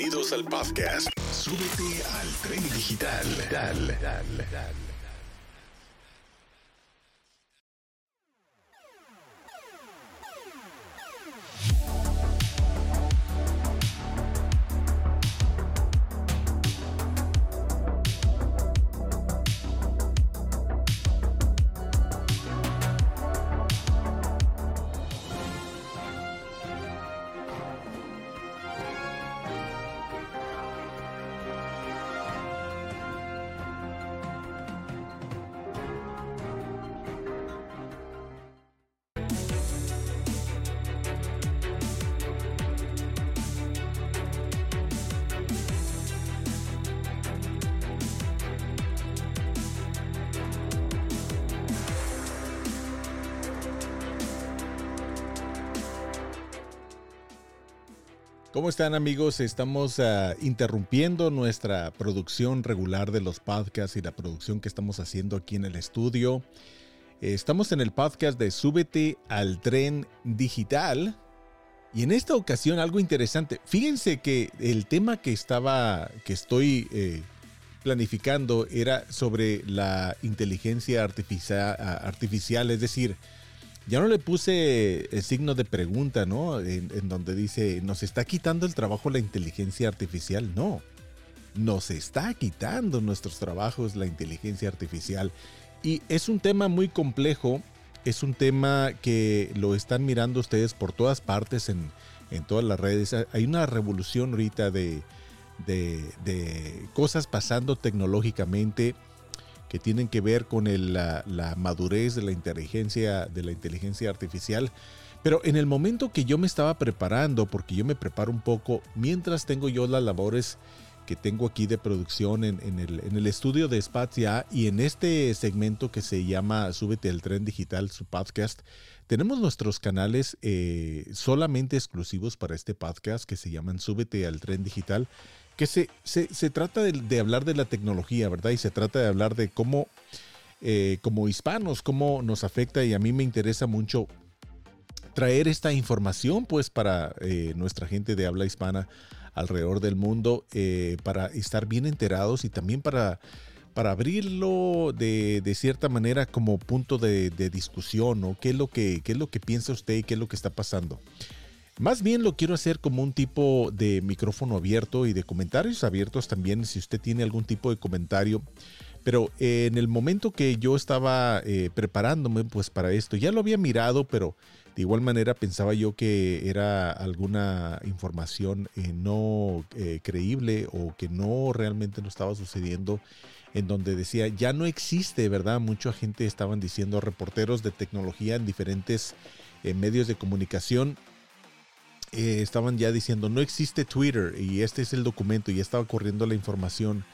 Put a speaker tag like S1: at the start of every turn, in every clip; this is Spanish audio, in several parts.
S1: Bienvenidos al podcast. Súbete al tren digital. Dale, dale, dale. ¿Cómo están amigos? Estamos uh, interrumpiendo nuestra producción regular de los podcasts y la producción que estamos haciendo aquí en el estudio. Estamos en el podcast de Súbete al tren digital. Y en esta ocasión algo interesante. Fíjense que el tema que estaba, que estoy eh, planificando era sobre la inteligencia artificial, artificial es decir, ya no le puse el signo de pregunta, ¿no? En, donde dice, ¿nos está quitando el trabajo la inteligencia artificial? No, nos está quitando nuestros trabajos la inteligencia artificial. Y es un tema muy complejo, es un tema que lo están mirando ustedes por todas partes en, todas las redes. Hay una revolución ahorita de, de cosas pasando tecnológicamente que tienen que ver con la, madurez de la inteligencia, de la inteligencia artificial. Pero en el momento que yo me estaba preparando, porque yo me preparo un poco, mientras tengo yo las labores que tengo aquí de producción en, el, estudio de Spatia y en este segmento que se llama Súbete al tren digital, su podcast, tenemos nuestros canales eh, solamente exclusivos para este podcast que se llaman Súbete al tren digital que se, se, trata de, hablar de la tecnología, ¿verdad? Y se trata de hablar de cómo, eh, como hispanos, cómo nos afecta y a mí me interesa mucho traer esta información, pues, para eh, nuestra gente de habla hispana alrededor del mundo, eh, para estar bien enterados y también para para abrirlo de, de, cierta manera como punto de, de discusión, ¿no? ¿Qué es, lo que, ¿Qué es lo que piensa usted y qué es lo que está pasando? Más bien lo quiero hacer como un tipo de micrófono abierto y de comentarios abiertos también si usted tiene algún tipo de comentario. Pero eh, en el momento que yo estaba eh, preparándome pues para esto, ya lo había mirado, pero de igual manera pensaba yo que era alguna información eh, no creíble o que no realmente no estaba sucediendo, en donde decía, ya no existe, ¿verdad? Mucha gente estaban diciendo, reporteros de tecnología en diferentes medios de comunicación eh, estaban ya diciendo no existe Twitter y este es el documento, ya estaba corriendo la información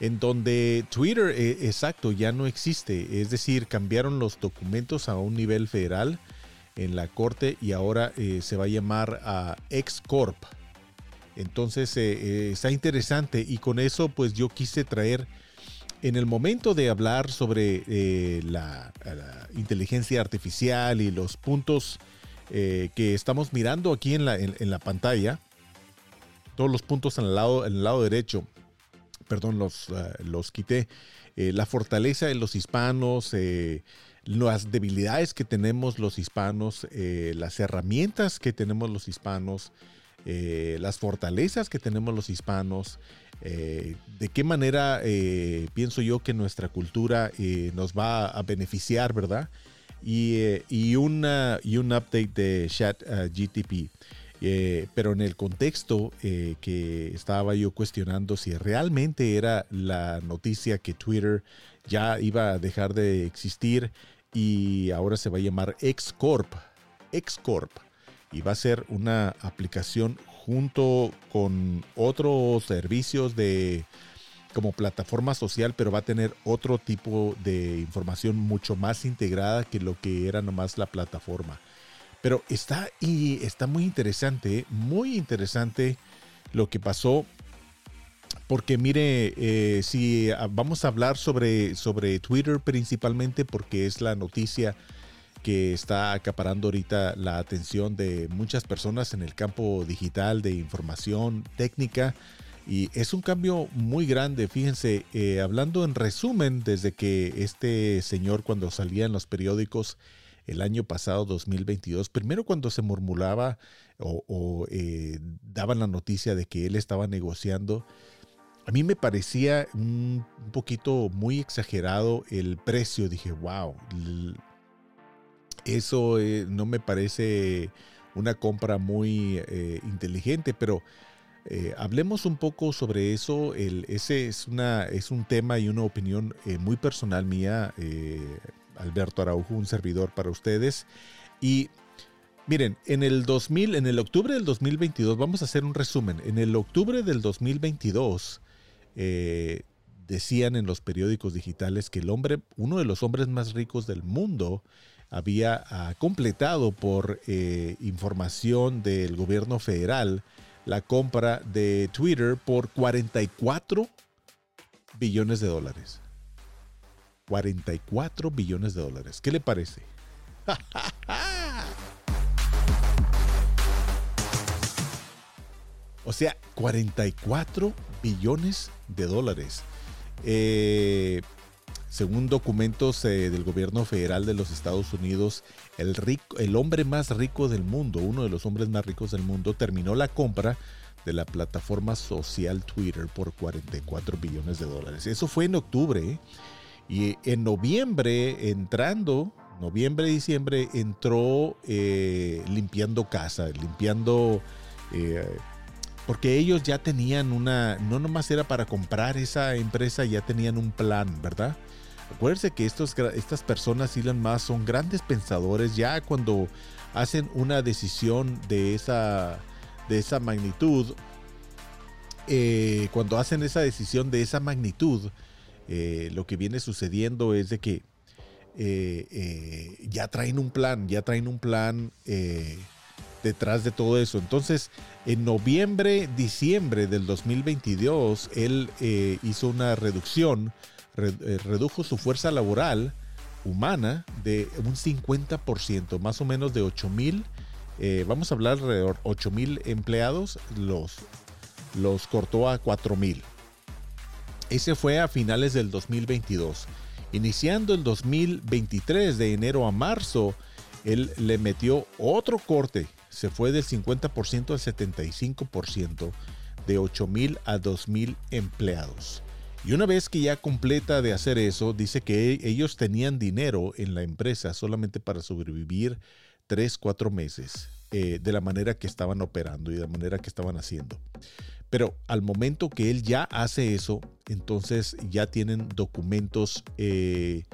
S1: en donde Twitter, eh, exacto, ya no existe. Es decir, cambiaron los documentos a un nivel federal en la corte y ahora eh, se va a llamar a Xcorp. Entonces está interesante y con eso pues yo quise traer en el momento de hablar sobre la, inteligencia artificial y los puntos eh, que estamos mirando aquí en la, en, la, pantalla, todos los puntos en el lado, en el lado derecho, perdón, los, eh, los quité, eh, la fortaleza de los hispanos, las debilidades que tenemos los hispanos, las herramientas que tenemos los hispanos, las fortalezas que tenemos los hispanos, de qué manera pienso yo que nuestra cultura nos va a beneficiar, ¿verdad? Y, eh, y, un update de Chat uh, GTP. Eh, pero en el contexto eh, que estaba yo cuestionando si realmente era la noticia que Twitter ya iba a dejar de existir y ahora se va a llamar Xcorp. Xcorp. Y va a ser una aplicación junto con otros servicios de como plataforma social, pero va a tener otro tipo de información mucho más integrada que lo que era nomás la plataforma. Pero está y está muy interesante, muy interesante lo que pasó. Porque mire, eh, si vamos a hablar sobre, sobre Twitter principalmente, porque es la noticia que está acaparando ahorita la atención de muchas personas en el campo digital de información técnica. Y es un cambio muy grande, fíjense, eh, hablando en resumen, desde que este señor cuando salía en los periódicos el año pasado, 2022, primero cuando se murmuraba o, eh, daban la noticia de que él estaba negociando, a mí me parecía un, poquito muy exagerado el precio. Dije, wow, eso eh, no me parece una compra muy inteligente, pero hablemos un poco sobre eso. Ese es, un tema y una opinión muy personal mía, Alberto Araujo, un servidor para ustedes. Y miren, en el 2000, en el octubre del 2022, vamos a hacer un resumen. En el octubre del 2022, eh, decían en los periódicos digitales que el hombre, uno de los hombres más ricos del mundo, había ah, completado por eh, información del gobierno federal la compra de Twitter por 44 billones de dólares. 44 billones de dólares. ¿Qué le parece? o sea, 44 billones de dólares. Eh, según documentos eh, del gobierno federal de los Estados Unidos, el, hombre más rico del mundo, uno de los hombres más ricos del mundo, terminó la compra de la plataforma social Twitter por 44 billones de dólares. Eso fue en octubre. ¿eh? Y en noviembre, entrando, noviembre, diciembre, entró eh, limpiando casa, limpiando... Porque ellos ya tenían una, no nomás era para comprar esa empresa, ya tenían un plan, ¿verdad? Acuérdense que estos, estas personas, Elon Musk, son grandes pensadores. Ya cuando hacen una decisión de esa, de esa magnitud, eh, cuando hacen esa decisión de esa magnitud, eh, lo que viene sucediendo es de que eh, ya traen un plan, ya traen un plan detrás de todo eso. Entonces, en noviembre, diciembre del 2022, él hizo una reducción, redujo su fuerza laboral humana de un 50%, más o menos de 8 mil, vamos a hablar alrededor 8 mil empleados, los, los cortó a 4 mil. Ese fue a finales del 2022. Iniciando el 2023, de enero a marzo, él le metió otro corte. Se fue del 50% al 75%, de 8 mil a 2 mil empleados. Y una vez que ya completa de hacer eso, dice que ellos tenían dinero en la empresa solamente para sobrevivir 3, 4 meses, eh, de la manera que estaban operando y de la manera que estaban haciendo. Pero al momento que él ya hace eso, entonces ya tienen documentos eh,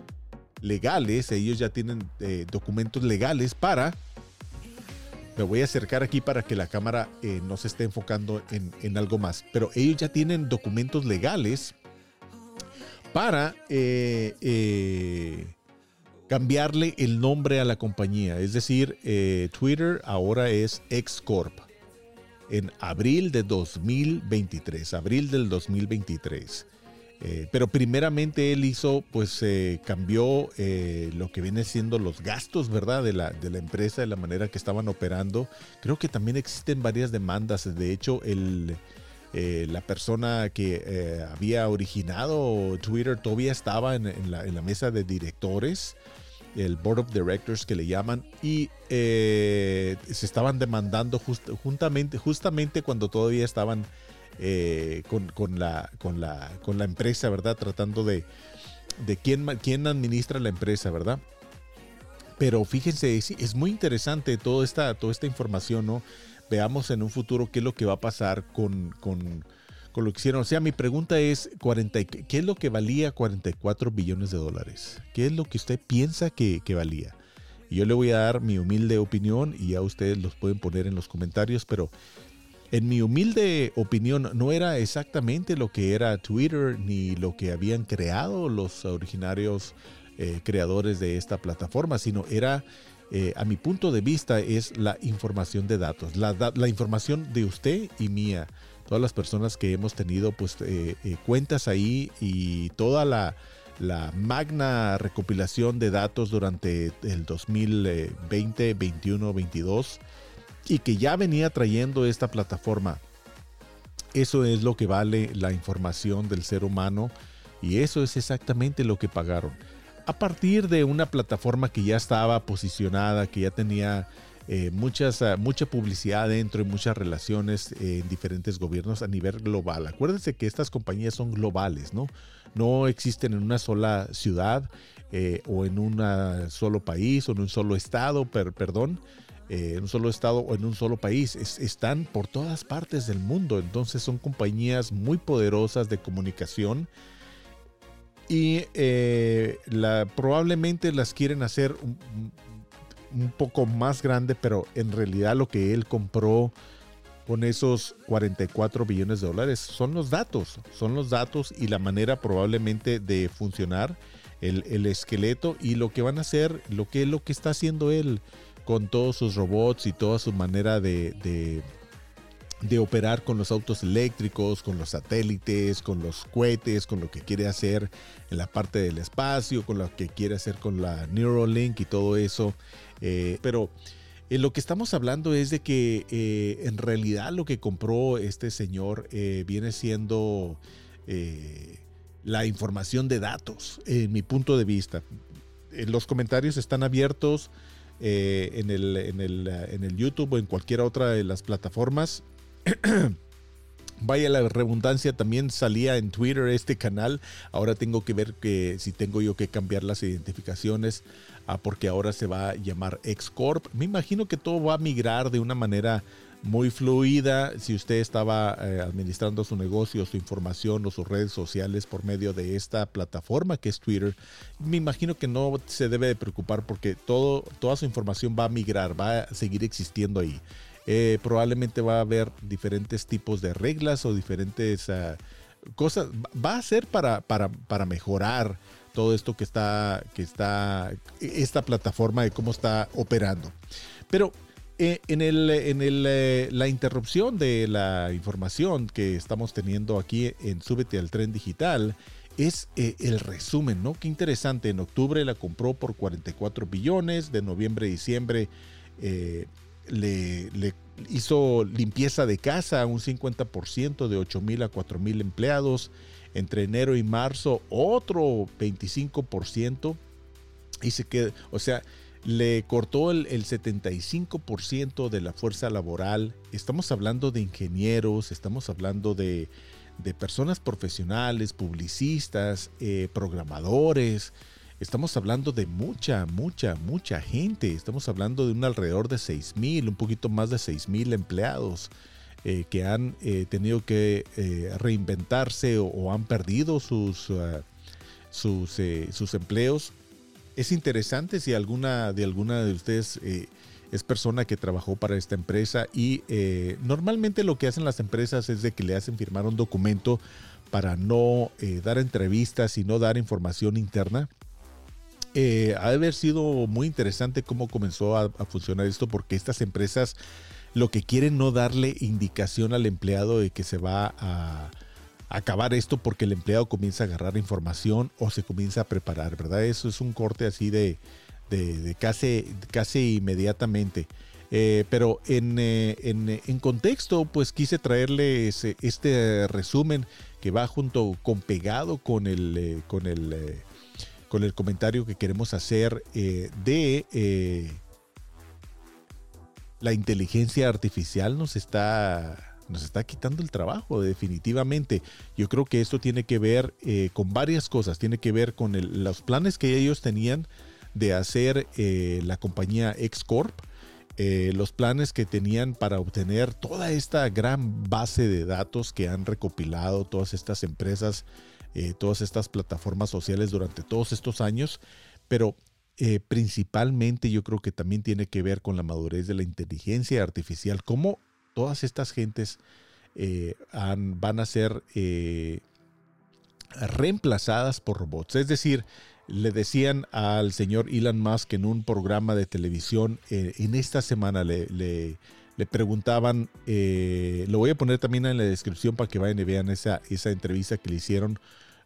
S1: legales, ellos ya tienen eh, documentos legales para... Me voy a acercar aquí para que la cámara no se esté enfocando en, algo más. Pero ellos ya tienen documentos legales para cambiarle el nombre a la compañía. Es decir, Twitter ahora es Xcorp en abril de 2023, abril del 2023. Eh, pero primeramente él hizo, pues eh, cambió eh, lo que viene siendo los gastos, ¿verdad? De la, de la empresa, de la manera que estaban operando. Creo que también existen varias demandas. De hecho, el, la persona que había originado Twitter todavía estaba en, la, mesa de directores el Board of Directors que le llaman, y eh, se estaban demandando juntamente, justamente cuando todavía estaban eh, con, la, empresa, ¿verdad? Tratando de, quién, administra la empresa, ¿verdad? Pero fíjense, es, muy interesante toda esta información, ¿no? Veamos en un futuro qué es lo que va a pasar con, con lo que hicieron. O sea, mi pregunta es, 40, ¿qué es lo que valía 44 billones de dólares? ¿Qué es lo que usted piensa que, valía? Y yo le voy a dar mi humilde opinión y ya ustedes los pueden poner en los comentarios, pero en mi humilde opinión no era exactamente lo que era Twitter ni lo que habían creado los originarios eh, creadores de esta plataforma, sino era, eh, a mi punto de vista, es la información de datos, la, la información de usted y mía todas las personas que hemos tenido pues eh, eh, cuentas ahí y toda la, la magna recopilación de datos durante el 2020, 21, 22 y que ya venía trayendo esta plataforma. Eso es lo que vale la información del ser humano y eso es exactamente lo que pagaron. A partir de una plataforma que ya estaba posicionada, que ya tenía eh, muchas, ah, mucha publicidad dentro y muchas relaciones en diferentes gobiernos a nivel global. Acuérdense que estas compañías son globales, ¿no? No existen en una sola ciudad eh, o en un solo país o en un solo estado, perdón, eh, en un solo estado o en un solo país. están por todas partes del mundo. Entonces son compañías muy poderosas de comunicación y la, probablemente las quieren hacer un poco más grande, pero en realidad lo que él compró con esos 44 billones de dólares son los datos, son los datos y la manera probablemente de funcionar el, esqueleto y lo que van a hacer, lo que, lo que está haciendo él con todos sus robots y toda su manera de, de operar con los autos eléctricos, con los satélites, con los cohetes, con lo que quiere hacer en la parte del espacio, con lo que quiere hacer con la Neuralink y todo eso. Eh, pero eh, lo que estamos hablando es de que eh, en realidad lo que compró este señor viene siendo la información de datos, en mi punto de vista. los comentarios están abiertos en el, en, el, en el YouTube o en cualquier otra de las plataformas. Vaya la redundancia, también salía en Twitter este canal. Ahora tengo que ver que si tengo yo que cambiar las identificaciones Ah, porque ahora se va a llamar Xcorp. Me imagino que todo va a migrar de una manera muy fluida. Si usted estaba eh, administrando su negocio, su información o sus redes sociales por medio de esta plataforma que es Twitter, me imagino que no se debe de preocupar porque toda su información va a migrar, va a seguir existiendo ahí. Eh, probablemente va a haber diferentes tipos de reglas o diferentes ah, cosas. Va a ser para, para, para mejorar todo esto que está, que está, esta plataforma de cómo está operando. Pero eh, en, el, en el, eh, la interrupción de la información que estamos teniendo aquí en Súbete al Tren Digital, es el resumen, ¿no? Qué interesante. En octubre la compró por 44 billones, de noviembre a diciembre le, hizo limpieza de casa, un 50% de 8 mil a 4 mil empleados entre enero y marzo otro 25% y se quedó, o sea, le cortó el, 75% de la fuerza laboral. Estamos hablando de ingenieros, estamos hablando de, personas profesionales, publicistas, eh, programadores. Estamos hablando de mucha, mucha, mucha gente. Estamos hablando de un alrededor de 6 mil, un poquito más de 6 mil empleados. Eh, que han eh, tenido que eh, reinventarse o, han perdido sus, sus, sus, empleos. Es interesante si alguna de alguna de ustedes es persona que trabajó para esta empresa y normalmente lo que hacen las empresas es de que le hacen firmar un documento para no dar entrevistas y no dar información interna. Ha de haber sido muy interesante cómo comenzó a, funcionar esto porque estas empresas lo que quieren no darle indicación al empleado de que se va a acabar esto porque el empleado comienza a agarrar información o se comienza a preparar, ¿verdad? Eso es un corte así de, de, casi, casi inmediatamente. Eh, pero en, eh, en, en, contexto, pues quise traerles este resumen que va junto con pegado con el, eh, con el, con el comentario que queremos hacer de la inteligencia artificial nos está, nos está quitando el trabajo, definitivamente. Yo creo que esto tiene que ver eh, con varias cosas. Tiene que ver con los planes que ellos tenían de hacer eh, la compañía Xcorp. Eh, los planes que tenían para obtener toda esta gran base de datos que han recopilado todas estas empresas, todas estas plataformas sociales durante todos estos años, pero eh, principalmente yo creo que también tiene que ver con la madurez de la inteligencia artificial, cómo todas estas gentes eh, van a ser eh, reemplazadas por robots. Es decir, le decían al señor Elon Musk en un programa de televisión, en esta semana le, le, preguntaban, lo voy a poner también en la descripción para que vayan y vean esa, esa entrevista que le hicieron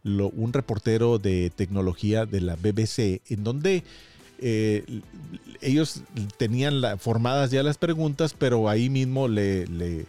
S1: un reportero de tecnología de la BBC, en donde eh, ellos tenían formadas ya las preguntas, pero ahí mismo le, le,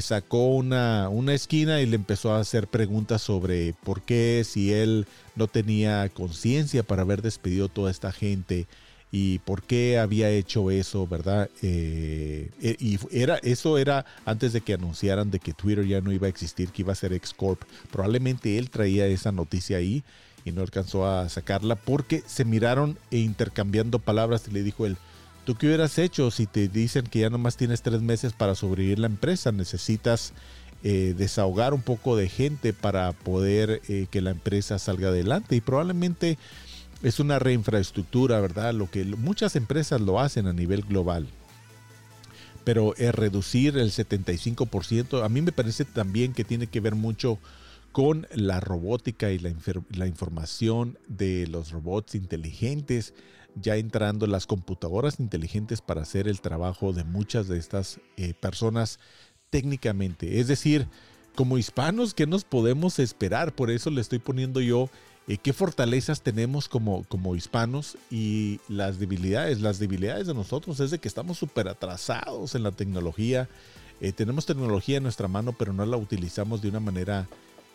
S1: sacó una, una, esquina y le empezó a hacer preguntas sobre por qué, si él no tenía conciencia para haber despedido toda esta gente y por qué había hecho eso, ¿verdad? Eh, eh, y era, eso era antes de que anunciaran de que Twitter ya no iba a existir, que iba a ser Xcorp. Probablemente él traía esa noticia ahí y no alcanzó a sacarla porque se miraron e intercambiando palabras y le dijo él, ¿tú qué hubieras hecho si te dicen que ya nomás tienes tres meses para sobrevivir la empresa? Necesitas eh, desahogar un poco de gente para poder que la empresa salga adelante y probablemente es una reinfraestructura, ¿verdad? Lo que muchas empresas lo hacen a nivel global. Pero es reducir el 75%, a mí me parece también que tiene que ver mucho con la robótica y la, información de los robots inteligentes, ya entrando las computadoras inteligentes para hacer el trabajo de muchas de estas eh, personas técnicamente. Es decir, como hispanos, ¿qué nos podemos esperar? Por eso le estoy poniendo yo eh, qué fortalezas tenemos como, como hispanos y las debilidades. Las debilidades de nosotros es de que estamos súper atrasados en la tecnología. Eh, tenemos tecnología en nuestra mano, pero no la utilizamos de una manera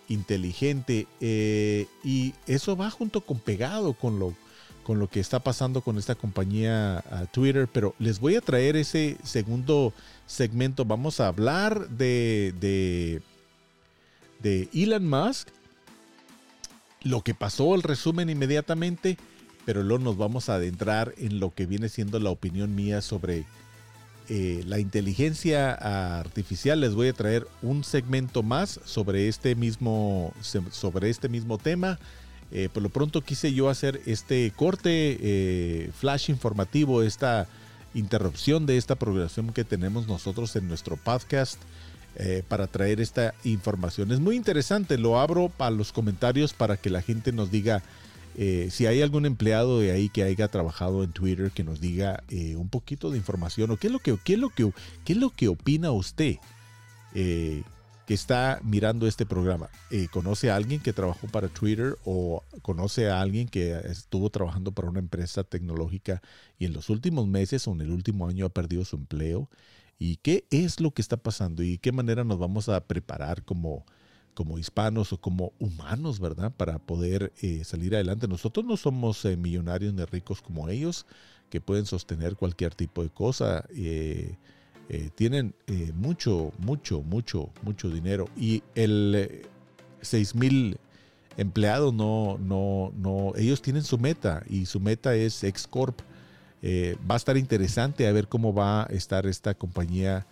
S1: inteligente. Eh, y eso va junto con pegado con lo, con lo que está pasando con esta compañía Twitter. Pero les voy a traer ese segundo segmento. Vamos a hablar de, de, de Elon Musk lo que pasó, el resumen inmediatamente, pero luego nos vamos a adentrar en lo que viene siendo la opinión mía sobre eh, la inteligencia artificial. Les voy a traer un segmento más sobre este mismo, sobre este mismo tema. Eh, por lo pronto quise yo hacer este corte eh, flash informativo, esta interrupción de esta programación que tenemos nosotros en nuestro podcast eh, para traer esta información. Es muy interesante, lo abro para los comentarios para que la gente nos diga eh, si hay algún empleado de ahí que haya trabajado en Twitter que nos diga eh, un poquito de información o qué es lo que, qué es lo que, qué es lo que opina usted que está mirando este programa. ¿Conoce a alguien que trabajó para Twitter o conoce a alguien que estuvo trabajando para una empresa tecnológica y en los últimos meses o en el último año ha perdido su empleo? Y qué es lo que está pasando y qué manera nos vamos a preparar como, como hispanos o como humanos, ¿verdad? Para poder eh, salir adelante. Nosotros no somos eh, millonarios ni ricos como ellos, que pueden sostener cualquier tipo de cosa. Eh, tienen mucho, mucho, mucho, mucho dinero. Y el 6 mil empleados no, no, no, ellos tienen su meta y su meta es Excorp eh, va a estar interesante a ver cómo va a estar esta compañía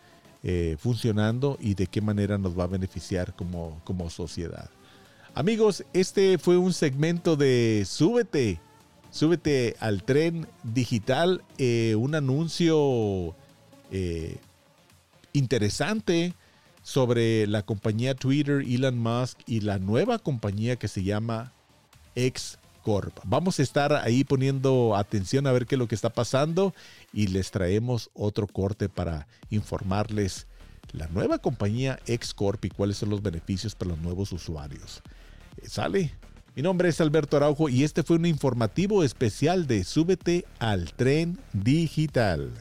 S1: eh, funcionando y de qué manera nos va a beneficiar como, como sociedad. Amigos, este fue un segmento de Súbete, súbete al tren digital, eh, un anuncio interesante sobre la compañía Twitter, Elon Musk y la nueva compañía que se llama X Vamos a estar ahí poniendo atención a ver qué es lo que está pasando y les traemos otro corte para informarles la nueva compañía Xcorp y cuáles son los beneficios para los nuevos usuarios. Eh, ¿Sale? Mi nombre es Alberto Araujo y este fue un informativo especial de Súbete al tren digital.